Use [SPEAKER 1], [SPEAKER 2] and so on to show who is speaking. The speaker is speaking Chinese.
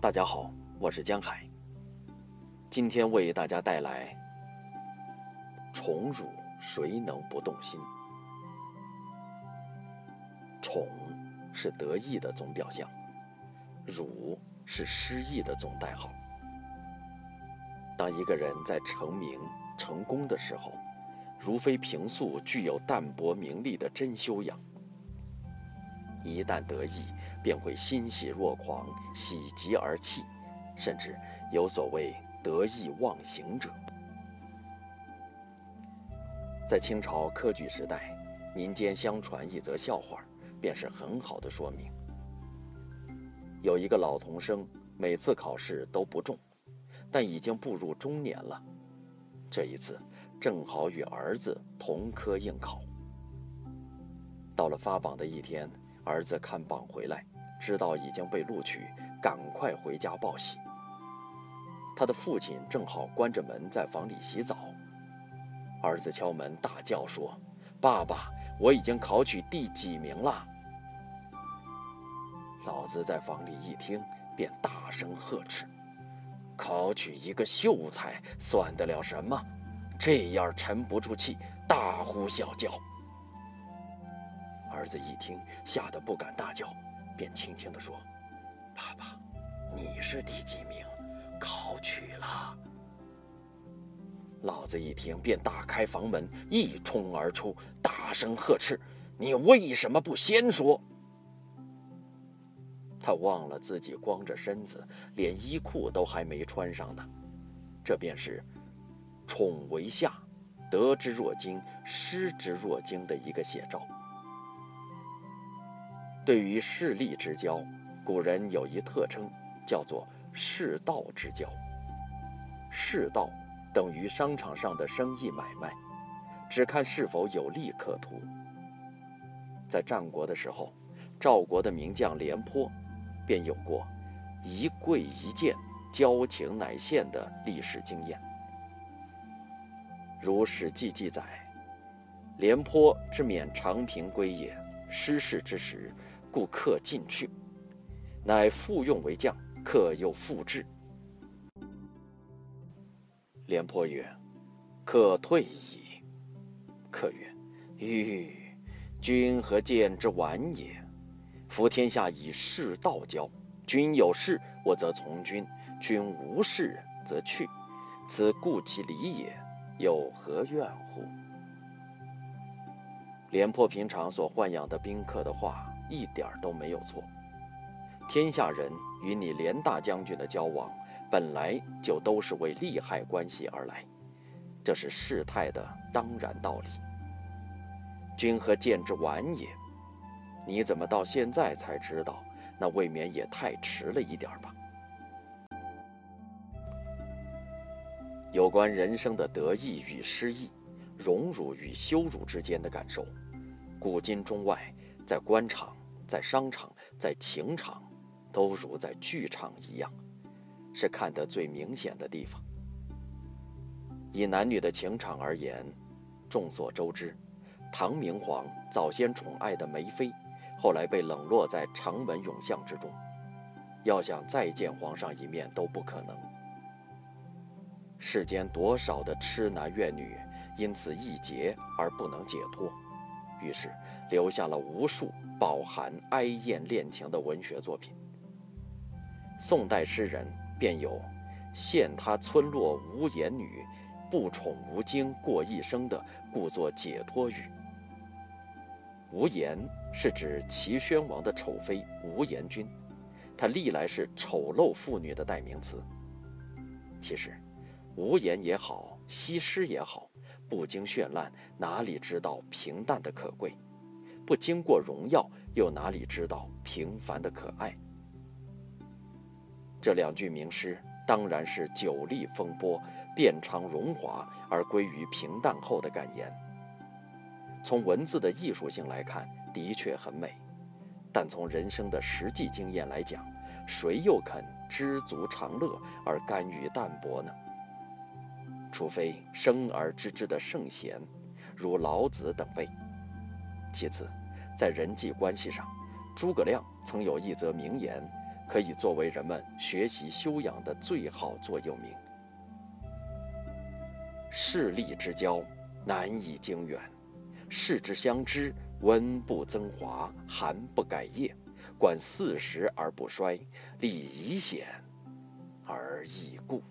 [SPEAKER 1] 大家好，我是江海。今天为大家带来“宠辱谁能不动心”。宠是得意的总表象，辱是失意的总代号。当一个人在成名成功的时候，如非平素具有淡泊名利的真修养，一旦得意，便会欣喜若狂，喜极而泣，甚至有所谓得意忘形者。在清朝科举时代，民间相传一则笑话，便是很好的说明。有一个老童生，每次考试都不中。但已经步入中年了，这一次正好与儿子同科应考。到了发榜的一天，儿子看榜回来，知道已经被录取，赶快回家报喜。他的父亲正好关着门在房里洗澡，儿子敲门大叫说：“爸爸，我已经考取第几名了？”老子在房里一听，便大声呵斥。考取一个秀才算得了什么？这样沉不住气，大呼小叫。儿子一听，吓得不敢大叫，便轻轻地说：“爸爸，你是第几名？考取了。”老子一听，便打开房门，一冲而出，大声呵斥：“你为什么不先说？”他忘了自己光着身子，连衣裤都还没穿上呢。这便是“宠为下，得之若惊，失之若惊”的一个写照。对于势利之交，古人有一特称，叫做“世道之交”。世道等于商场上的生意买卖，只看是否有利可图。在战国的时候，赵国的名将廉颇。便有过一跪一见，交情乃现的历史经验。如《史记》记载，廉颇之免长平归也，失事之时，故客进去，乃复用为将，客又复至。廉颇曰：“客退矣。”客曰：“吁，君何见之晚也？”夫天下以事道交，君有事，我则从君；君无事，则去。此故其理也，有何怨乎？廉颇平常所豢养的宾客的话，一点都没有错。天下人与你连大将军的交往，本来就都是为利害关系而来，这是事态的当然道理。君何见之晚也？你怎么到现在才知道？那未免也太迟了一点吧。有关人生的得意与失意、荣辱与羞辱之间的感受，古今中外，在官场、在商场、在情场，都如在剧场一样，是看得最明显的地方。以男女的情场而言，众所周知，唐明皇早先宠爱的梅妃。后来被冷落在长门永巷之中，要想再见皇上一面都不可能。世间多少的痴男怨女因此一劫而不能解脱，于是留下了无数饱含哀艳恋情的文学作品。宋代诗人便有“羡他村落无言女，不宠无惊过一生”的故作解脱语。无言是指齐宣王的丑妃无言君，她历来是丑陋妇女的代名词。其实，无言也好，西施也好，不经绚烂，哪里知道平淡的可贵？不经过荣耀，又哪里知道平凡的可爱？这两句名诗当然是久历风波、遍尝荣华而归于平淡后的感言。从文字的艺术性来看，的确很美，但从人生的实际经验来讲，谁又肯知足常乐而甘于淡泊呢？除非生而知之的圣贤，如老子等辈。其次，在人际关系上，诸葛亮曾有一则名言，可以作为人们学习修养的最好座右铭。势利之交，难以经远；世之相知，温不增华，寒不改业。管四时而不衰，礼仪显而易固。